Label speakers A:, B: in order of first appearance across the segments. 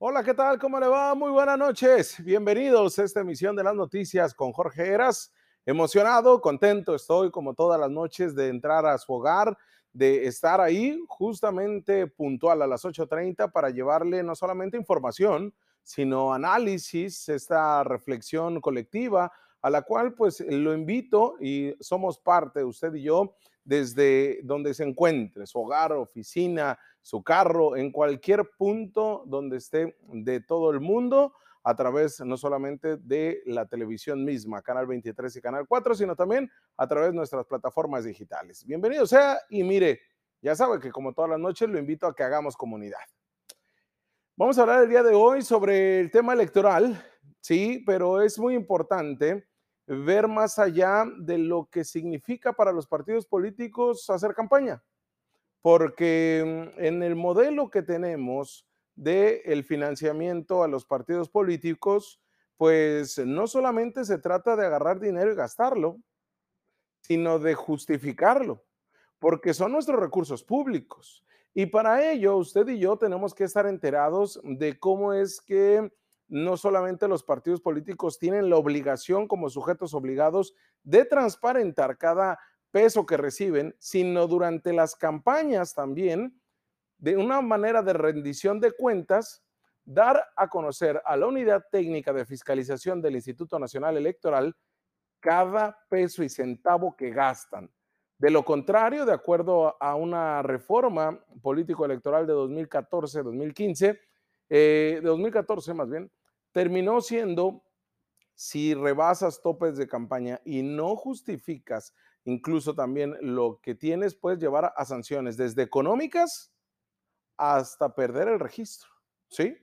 A: Hola, ¿qué tal? ¿Cómo le va? Muy buenas noches. Bienvenidos a esta emisión de las noticias con Jorge Eras. Emocionado, contento estoy como todas las noches de entrar a su hogar, de estar ahí justamente puntual a las 8.30 para llevarle no solamente información, sino análisis, esta reflexión colectiva a la cual pues lo invito y somos parte, usted y yo, desde donde se encuentre, su hogar, oficina, su carro, en cualquier punto donde esté de todo el mundo, a través no solamente de la televisión misma, Canal 23 y Canal 4, sino también a través de nuestras plataformas digitales. Bienvenido sea y mire, ya sabe que como todas las noches lo invito a que hagamos comunidad. Vamos a hablar el día de hoy sobre el tema electoral, sí, pero es muy importante ver más allá de lo que significa para los partidos políticos hacer campaña, porque mm, en el modelo que tenemos del el financiamiento a los partidos políticos, pues no solamente se trata de agarrar dinero y gastarlo, sino de justificarlo, porque son nuestros recursos públicos. Y para ello, usted y yo tenemos que estar enterados de cómo es que no solamente los partidos políticos tienen la obligación como sujetos obligados de transparentar cada peso que reciben, sino durante las campañas también, de una manera de rendición de cuentas, dar a conocer a la unidad técnica de fiscalización del Instituto Nacional Electoral cada peso y centavo que gastan. De lo contrario, de acuerdo a una reforma político-electoral de 2014-2015, eh, de 2014 más bien, terminó siendo, si rebasas topes de campaña y no justificas incluso también lo que tienes, puedes llevar a sanciones desde económicas hasta perder el registro, ¿sí?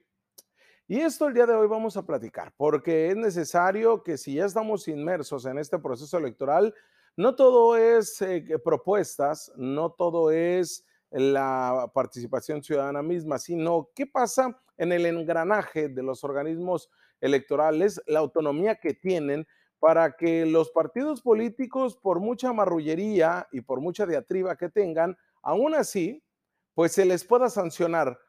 A: Y esto el día de hoy vamos a platicar, porque es necesario que si ya estamos inmersos en este proceso electoral, no todo es eh, propuestas, no todo es la participación ciudadana misma, sino qué pasa en el engranaje de los organismos electorales, la autonomía que tienen para que los partidos políticos, por mucha marrullería y por mucha diatriba que tengan, aún así, pues se les pueda sancionar.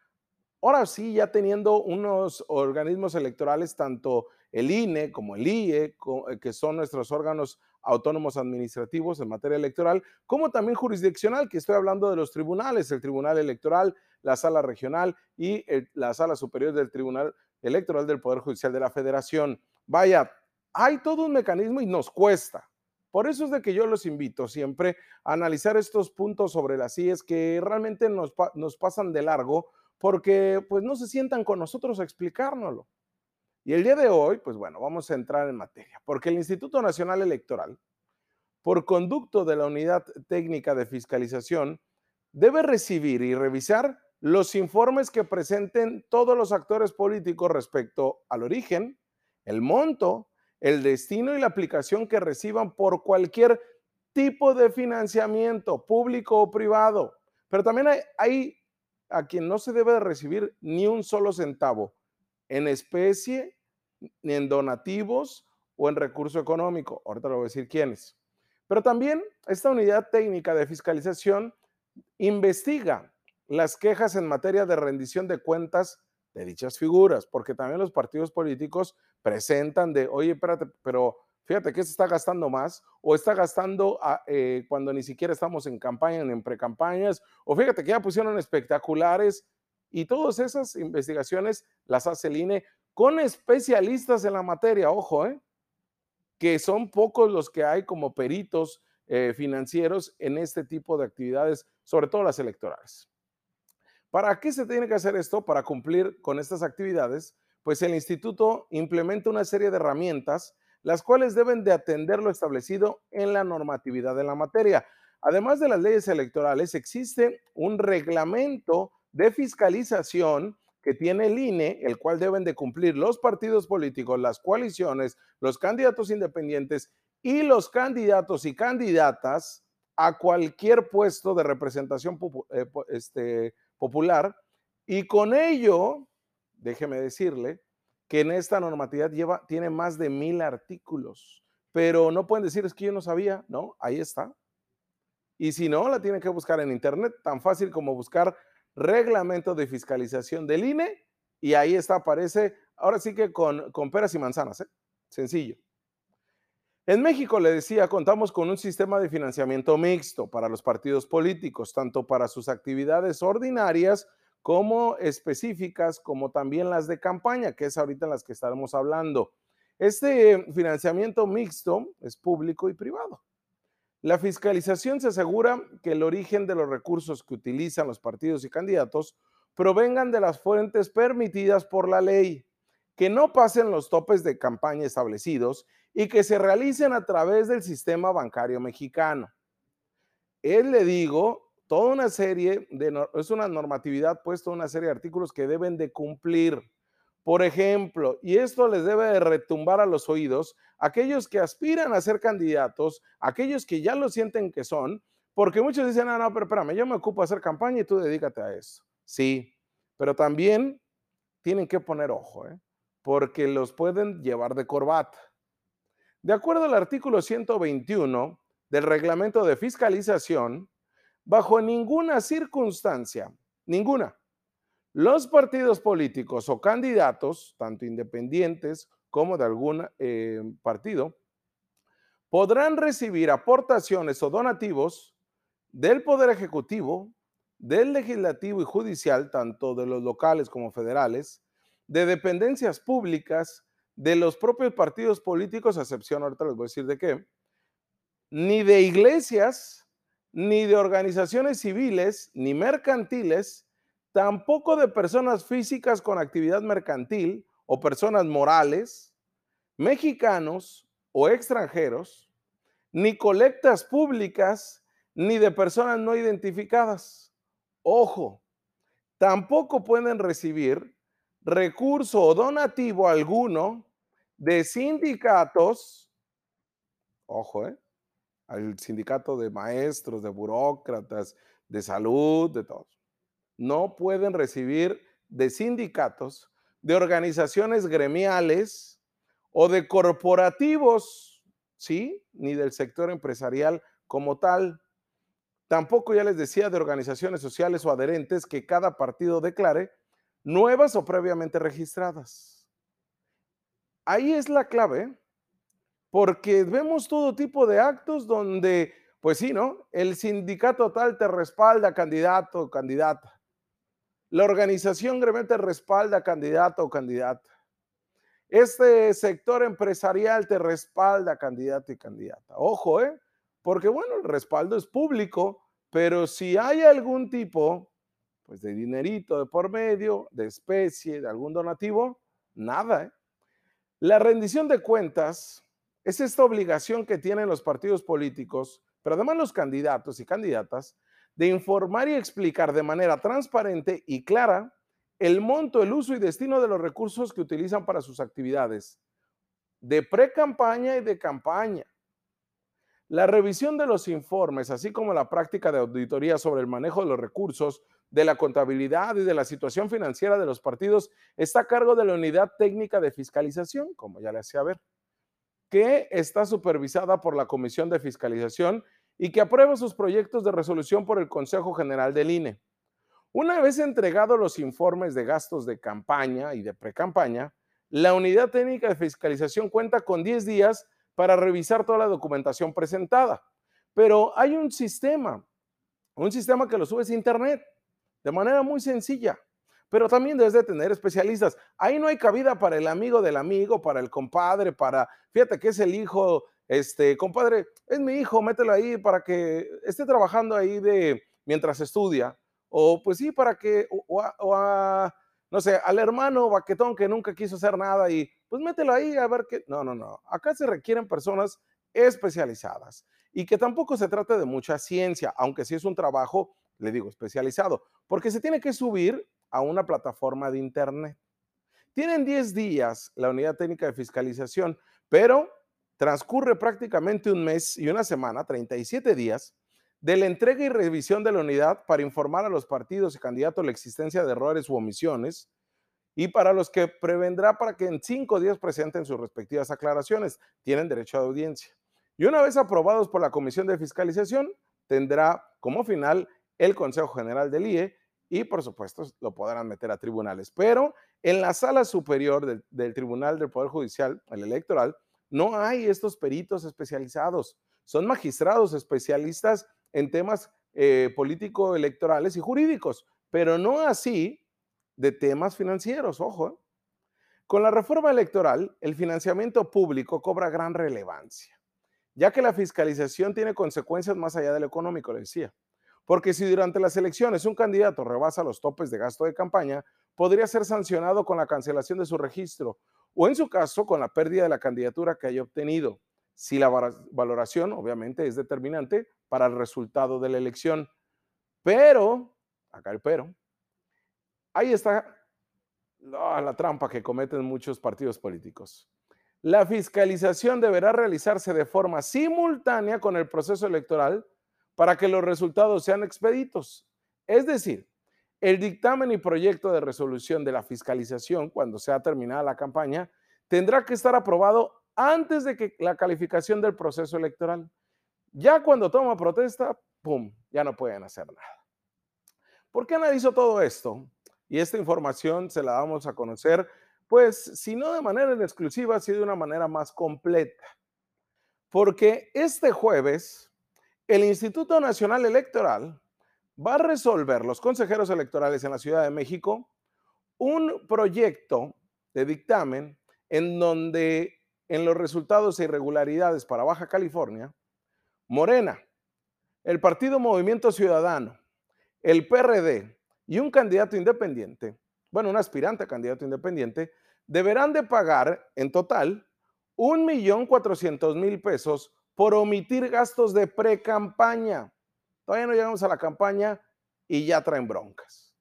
A: Ahora sí, ya teniendo unos organismos electorales, tanto el INE como el IE, que son nuestros órganos autónomos administrativos en materia electoral, como también jurisdiccional, que estoy hablando de los tribunales, el Tribunal Electoral, la Sala Regional y la Sala Superior del Tribunal Electoral del Poder Judicial de la Federación. Vaya, hay todo un mecanismo y nos cuesta. Por eso es de que yo los invito siempre a analizar estos puntos sobre las IES que realmente nos, nos pasan de largo porque pues no se sientan con nosotros a explicárnoslo. Y el día de hoy, pues bueno, vamos a entrar en materia, porque el Instituto Nacional Electoral, por conducto de la Unidad Técnica de Fiscalización, debe recibir y revisar los informes que presenten todos los actores políticos respecto al origen, el monto, el destino y la aplicación que reciban por cualquier tipo de financiamiento, público o privado. Pero también hay, hay a quien no se debe recibir ni un solo centavo en especie ni en donativos o en recurso económico. Ahorita le voy a decir quiénes. Pero también esta unidad técnica de fiscalización investiga las quejas en materia de rendición de cuentas de dichas figuras, porque también los partidos políticos presentan de, oye, espérate, pero fíjate que se está gastando más o está gastando eh, cuando ni siquiera estamos en campaña, en precampañas, o fíjate que ya pusieron espectaculares y todas esas investigaciones las hace el con especialistas en la materia, ojo, ¿eh? que son pocos los que hay como peritos eh, financieros en este tipo de actividades, sobre todo las electorales. ¿Para qué se tiene que hacer esto? Para cumplir con estas actividades, pues el instituto implementa una serie de herramientas, las cuales deben de atender lo establecido en la normatividad de la materia. Además de las leyes electorales, existe un reglamento de fiscalización que tiene el INE, el cual deben de cumplir los partidos políticos, las coaliciones, los candidatos independientes y los candidatos y candidatas a cualquier puesto de representación eh, este, popular. Y con ello, déjeme decirle que en esta normatividad lleva, tiene más de mil artículos, pero no pueden decir es que yo no sabía, ¿no? Ahí está. Y si no, la tienen que buscar en internet, tan fácil como buscar reglamento de fiscalización del INE y ahí está, aparece, ahora sí que con, con peras y manzanas, ¿eh? sencillo. En México, le decía, contamos con un sistema de financiamiento mixto para los partidos políticos, tanto para sus actividades ordinarias como específicas, como también las de campaña, que es ahorita en las que estaremos hablando. Este financiamiento mixto es público y privado. La fiscalización se asegura que el origen de los recursos que utilizan los partidos y candidatos provengan de las fuentes permitidas por la ley, que no pasen los topes de campaña establecidos y que se realicen a través del sistema bancario mexicano. Él le digo, toda una serie de, es una normatividad puesta una serie de artículos que deben de cumplir. Por ejemplo, y esto les debe de retumbar a los oídos, aquellos que aspiran a ser candidatos, aquellos que ya lo sienten que son, porque muchos dicen, no, no, pero espérame, yo me ocupo de hacer campaña y tú dedícate a eso. Sí, pero también tienen que poner ojo, ¿eh? porque los pueden llevar de corbata. De acuerdo al artículo 121 del reglamento de fiscalización, bajo ninguna circunstancia, ninguna, los partidos políticos o candidatos, tanto independientes como de algún eh, partido, podrán recibir aportaciones o donativos del Poder Ejecutivo, del Legislativo y Judicial, tanto de los locales como federales, de dependencias públicas, de los propios partidos políticos, a excepción, ahorita les voy a decir de qué, ni de iglesias, ni de organizaciones civiles, ni mercantiles, tampoco de personas físicas con actividad mercantil o personas morales, mexicanos o extranjeros, ni colectas públicas, ni de personas no identificadas. Ojo, tampoco pueden recibir recurso o donativo alguno de sindicatos, ojo, ¿eh? al sindicato de maestros, de burócratas, de salud, de todos. No pueden recibir de sindicatos, de organizaciones gremiales o de corporativos, ¿sí? Ni del sector empresarial como tal. Tampoco ya les decía de organizaciones sociales o adherentes que cada partido declare nuevas o previamente registradas ahí es la clave, porque vemos todo tipo de actos donde, pues sí, ¿no? El sindicato tal te respalda candidato o candidata. La organización gremial respalda candidato o candidata. Este sector empresarial te respalda candidato y candidata. Ojo, ¿eh? Porque bueno, el respaldo es público, pero si hay algún tipo, pues de dinerito de por medio, de especie, de algún donativo, nada, ¿eh? La rendición de cuentas es esta obligación que tienen los partidos políticos, pero además los candidatos y candidatas, de informar y explicar de manera transparente y clara el monto, el uso y destino de los recursos que utilizan para sus actividades de pre-campaña y de campaña. La revisión de los informes, así como la práctica de auditoría sobre el manejo de los recursos, de la contabilidad y de la situación financiera de los partidos, está a cargo de la Unidad Técnica de Fiscalización, como ya le hacía ver, que está supervisada por la Comisión de Fiscalización y que aprueba sus proyectos de resolución por el Consejo General del INE. Una vez entregados los informes de gastos de campaña y de pre-campaña, la Unidad Técnica de Fiscalización cuenta con 10 días para revisar toda la documentación presentada. Pero hay un sistema, un sistema que lo sube a internet de manera muy sencilla. Pero también debes de tener especialistas. Ahí no hay cabida para el amigo del amigo, para el compadre, para, fíjate que es el hijo, este, compadre, es mi hijo, mételo ahí para que esté trabajando ahí de mientras estudia. O pues sí, para que, o, a, no sé, al hermano baquetón que nunca quiso hacer nada y pues mételo ahí a ver qué. No, no, no. Acá se requieren personas especializadas y que tampoco se trata de mucha ciencia, aunque sí es un trabajo, le digo, especializado, porque se tiene que subir a una plataforma de Internet. Tienen 10 días la unidad técnica de fiscalización, pero transcurre prácticamente un mes y una semana, 37 días, de la entrega y revisión de la unidad para informar a los partidos y candidatos la existencia de errores u omisiones, y para los que prevendrá para que en cinco días presenten sus respectivas aclaraciones. Tienen derecho a audiencia. Y una vez aprobados por la Comisión de Fiscalización, tendrá como final el Consejo General del IE y por supuesto lo podrán meter a tribunales. Pero en la sala superior del, Tribunal del Poder Judicial, el electoral, no hay estos peritos especializados. Son magistrados especialistas en temas eh, político-electorales y jurídicos, pero no así de temas financieros, ojo. ¿eh? Con la reforma electoral, el financiamiento público cobra gran relevancia, ya que la fiscalización tiene consecuencias más allá de lo económico, le decía. Porque si durante las elecciones un candidato rebasa los topes de gasto de campaña, podría ser sancionado con la cancelación de su registro o en su caso con la pérdida de la candidatura que haya obtenido, si la valoración obviamente es determinante para el resultado de la elección. Pero, acá el pero, ahí está la trampa que cometen muchos partidos políticos. La fiscalización deberá realizarse de forma simultánea con el proceso electoral para que los resultados sean expeditos. Es decir, el dictamen y proyecto de resolución de la fiscalización, cuando sea terminada la campaña, tendrá que estar aprobado antes de que la calificación del proceso electoral. Ya cuando toma protesta, ¡pum!, ya no pueden hacer nada. ¿Por qué analizo todo esto? Y esta información se la damos a conocer, pues, si no de manera exclusiva, sí de una manera más completa. Porque este jueves el Instituto Nacional Electoral va a resolver los consejeros electorales en la Ciudad de México un proyecto de dictamen en donde en los resultados e irregularidades para Baja California, Morena, el Partido Movimiento Ciudadano, el PRD y un candidato independiente, bueno, un aspirante a candidato independiente, deberán de pagar en total un millón cuatrocientos mil pesos por omitir gastos de pre-campaña. Todavía no llegamos a la campaña y ya traen broncas.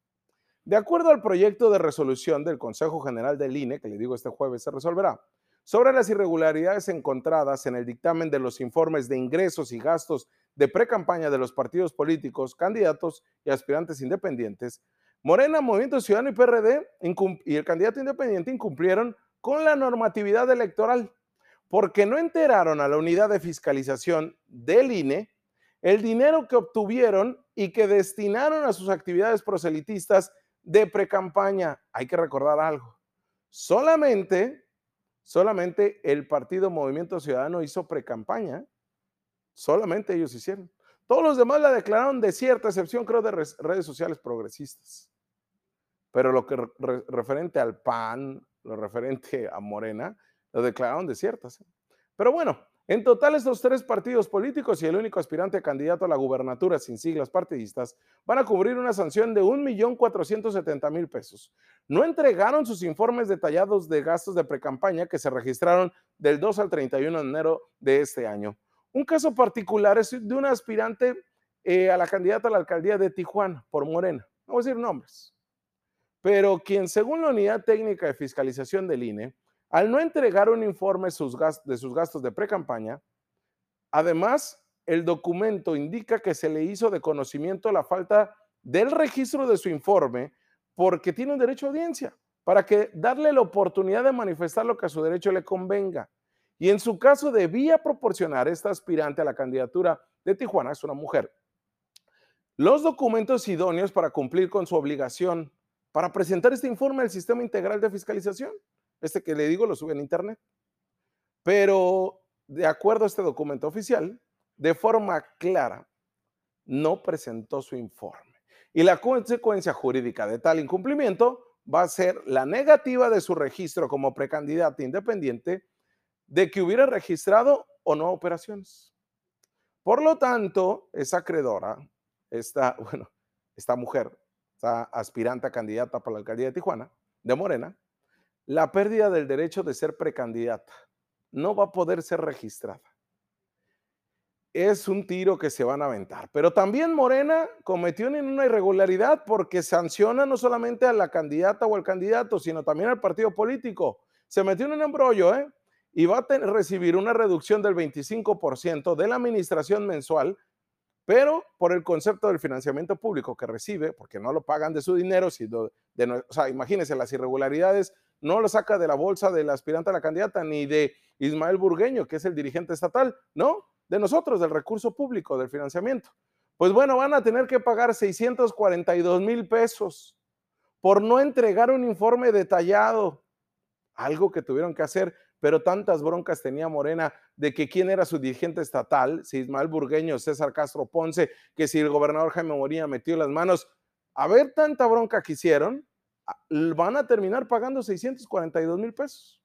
A: De acuerdo al proyecto de resolución del Consejo General del INE, que le digo este jueves se resolverá, sobre las irregularidades encontradas en el dictamen de los informes de ingresos y gastos de pre-campaña de los partidos políticos, candidatos y aspirantes independientes, Morena, Movimiento Ciudadano y PRD y el candidato independiente incumplieron con la normatividad electoral porque no enteraron a la unidad de fiscalización del INE el dinero que obtuvieron y que destinaron a sus actividades proselitistas de precampaña. Hay que recordar algo. Solamente, solamente el Partido Movimiento Ciudadano hizo precampaña. Solamente ellos hicieron. Todos los demás la declararon de cierta excepción, creo, de redes sociales progresistas. Pero lo que referente al PAN, lo referente a Morena, lo declararon desiertas. ¿eh? Pero bueno, en total estos tres partidos políticos y el único aspirante candidato a la gubernatura sin siglas partidistas van a cubrir una sanción de 1.470.000 pesos. No entregaron sus informes detallados de gastos de precampaña que se registraron del 2 al 31 de enero de este año. Un caso particular es de un aspirante eh, a la candidata a la alcaldía de Tijuana por Morena. No voy a decir nombres. Pero quien, según la unidad técnica de fiscalización del INE, al no entregar un informe de sus gastos de pre-campaña, además, el documento indica que se le hizo de conocimiento la falta del registro de su informe porque tiene un derecho a audiencia, para que darle la oportunidad de manifestar lo que a su derecho le convenga. Y en su caso debía proporcionar esta aspirante a la candidatura de Tijuana, es una mujer, los documentos idóneos para cumplir con su obligación para presentar este informe al sistema integral de fiscalización. Este que le digo lo sube en internet. Pero de acuerdo a este documento oficial, de forma clara, no presentó su informe. Y la consecuencia jurídica de tal incumplimiento va a ser la negativa de su registro como precandidato independiente de que hubiera registrado o no operaciones. Por lo tanto, esa acreedora, esta, bueno, esta mujer, esta aspirante candidata para la alcaldía de Tijuana, de Morena, la pérdida del derecho de ser precandidata. No va a poder ser registrada. Es un tiro que se van a aventar. Pero también Morena cometió una irregularidad porque sanciona no solamente a la candidata o al candidato, sino también al partido político. Se metió en un embrollo, ¿eh? Y va a recibir una reducción del 25% de la administración mensual pero por el concepto del financiamiento público que recibe, porque no lo pagan de su dinero, sino de, o sea, imagínense las irregularidades, no lo saca de la bolsa del aspirante a la candidata, ni de Ismael Burgueño, que es el dirigente estatal, no, de nosotros, del recurso público, del financiamiento. Pues bueno, van a tener que pagar 642 mil pesos por no entregar un informe detallado, algo que tuvieron que hacer, pero tantas broncas tenía Morena de que quién era su dirigente estatal, si Ismael Burgueño, César Castro Ponce, que si el gobernador Jaime Moría metió las manos, a ver tanta bronca que hicieron, van a terminar pagando 642 mil pesos.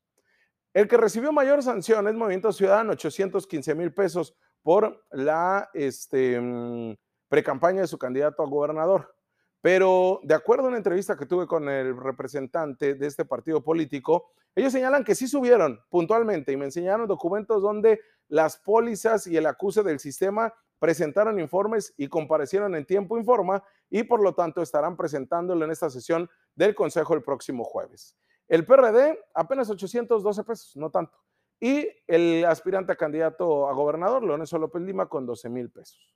A: El que recibió mayor sanción es Movimiento Ciudadano, 815 mil pesos por la este, mm, precampaña de su candidato a gobernador. Pero de acuerdo a una entrevista que tuve con el representante de este partido político, ellos señalan que sí subieron puntualmente y me enseñaron documentos donde las pólizas y el acuse del sistema presentaron informes y comparecieron en tiempo y forma y por lo tanto estarán presentándolo en esta sesión del Consejo el próximo jueves. El PRD apenas 812 pesos, no tanto. Y el aspirante a candidato a gobernador, Leonel López Lima, con 12 mil pesos.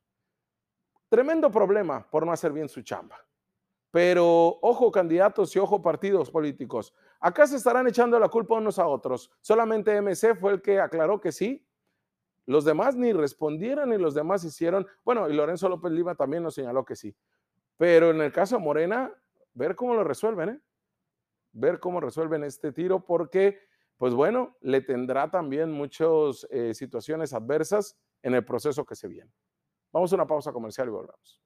A: Tremendo problema por no hacer bien su chamba. Pero ojo candidatos y ojo partidos políticos. Acá se estarán echando la culpa unos a otros. Solamente MC fue el que aclaró que sí. Los demás ni respondieron ni los demás hicieron. Bueno, y Lorenzo López Lima también nos señaló que sí. Pero en el caso de Morena, ver cómo lo resuelven, ¿eh? Ver cómo resuelven este tiro porque, pues bueno, le tendrá también muchas eh, situaciones adversas en el proceso que se viene. Vamos a una pausa comercial y volvemos.